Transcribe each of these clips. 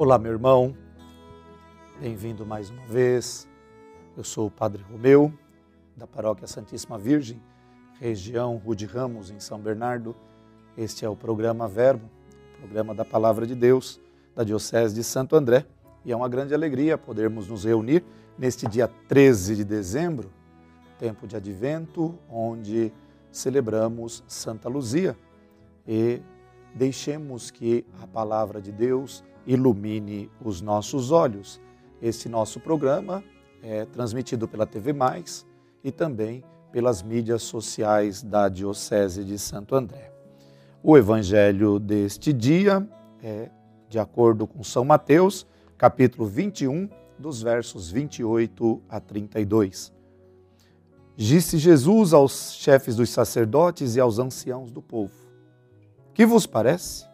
Olá, meu irmão. Bem-vindo mais uma vez. Eu sou o Padre Romeu, da Paróquia Santíssima Virgem, região Rude Ramos, em São Bernardo. Este é o programa Verbo, programa da Palavra de Deus, da Diocese de Santo André. E é uma grande alegria podermos nos reunir neste dia 13 de dezembro, tempo de advento, onde celebramos Santa Luzia. E deixemos que a palavra de Deus ilumine os nossos olhos. Este nosso programa é transmitido pela TV Mais e também pelas mídias sociais da Diocese de Santo André. O evangelho deste dia é de acordo com São Mateus, capítulo 21, dos versos 28 a 32. Disse Jesus aos chefes dos sacerdotes e aos anciãos do povo: Que vos parece?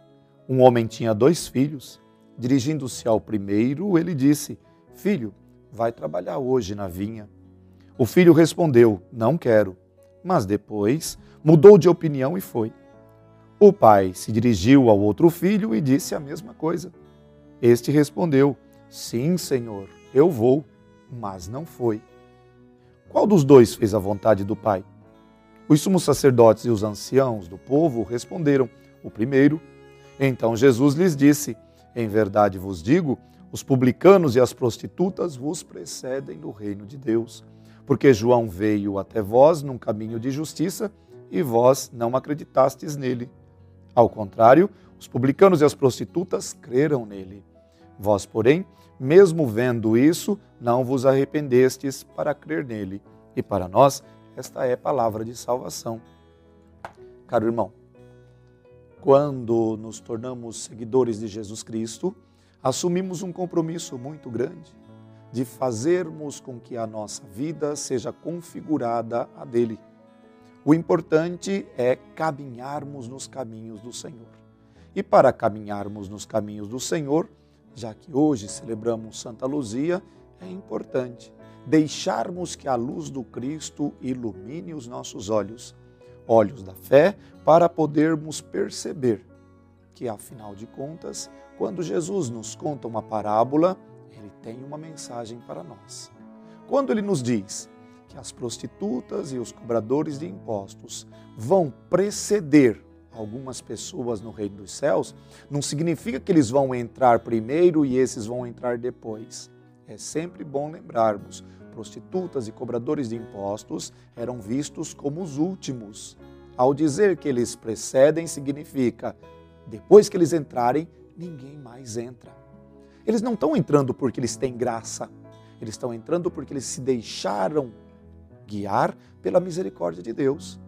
Um homem tinha dois filhos. Dirigindo-se ao primeiro, ele disse: Filho, vai trabalhar hoje na vinha. O filho respondeu: Não quero. Mas depois mudou de opinião e foi. O pai se dirigiu ao outro filho e disse a mesma coisa. Este respondeu: Sim, senhor, eu vou. Mas não foi. Qual dos dois fez a vontade do pai? Os sumos sacerdotes e os anciãos do povo responderam: O primeiro. Então Jesus lhes disse: Em verdade vos digo, os publicanos e as prostitutas vos precedem no reino de Deus. Porque João veio até vós num caminho de justiça e vós não acreditastes nele. Ao contrário, os publicanos e as prostitutas creram nele. Vós, porém, mesmo vendo isso, não vos arrependestes para crer nele. E para nós, esta é palavra de salvação. Caro irmão, quando nos tornamos seguidores de Jesus Cristo, assumimos um compromisso muito grande de fazermos com que a nossa vida seja configurada a dele. O importante é caminharmos nos caminhos do Senhor. E para caminharmos nos caminhos do Senhor, já que hoje celebramos Santa Luzia, é importante deixarmos que a luz do Cristo ilumine os nossos olhos, olhos da fé, para podermos perceber que, afinal de contas, quando Jesus nos conta uma parábola, ele tem uma mensagem para nós. Quando ele nos diz que as prostitutas e os cobradores de impostos vão preceder algumas pessoas no reino dos céus, não significa que eles vão entrar primeiro e esses vão entrar depois. É sempre bom lembrarmos: prostitutas e cobradores de impostos eram vistos como os últimos. Ao dizer que eles precedem, significa depois que eles entrarem, ninguém mais entra. Eles não estão entrando porque eles têm graça, eles estão entrando porque eles se deixaram guiar pela misericórdia de Deus.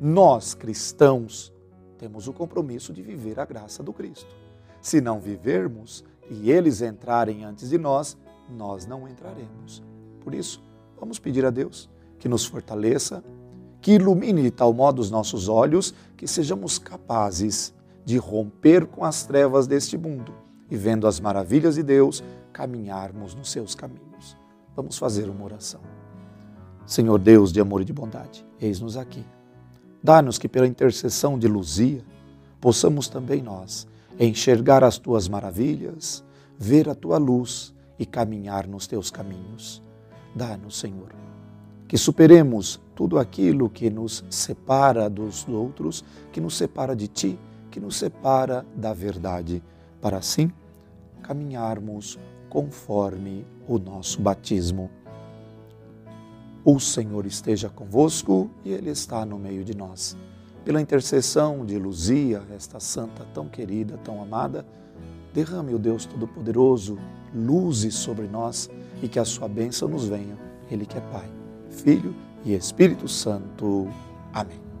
Nós, cristãos, temos o compromisso de viver a graça do Cristo. Se não vivermos e eles entrarem antes de nós, nós não entraremos. Por isso, vamos pedir a Deus que nos fortaleça, que ilumine de tal modo os nossos olhos, que sejamos capazes de romper com as trevas deste mundo e, vendo as maravilhas de Deus, caminharmos nos seus caminhos. Vamos fazer uma oração. Senhor Deus de amor e de bondade, eis-nos aqui. Dá-nos que, pela intercessão de Luzia, possamos também nós enxergar as tuas maravilhas, ver a tua luz e caminhar nos teus caminhos. Dá-nos, Senhor, que superemos tudo aquilo que nos separa dos outros, que nos separa de ti que nos separa da verdade, para assim caminharmos conforme o nosso batismo. O Senhor esteja convosco e Ele está no meio de nós. Pela intercessão de Luzia, esta santa tão querida, tão amada, derrame o Deus Todo-Poderoso luzes sobre nós e que a sua bênção nos venha. Ele que é Pai, Filho e Espírito Santo. Amém.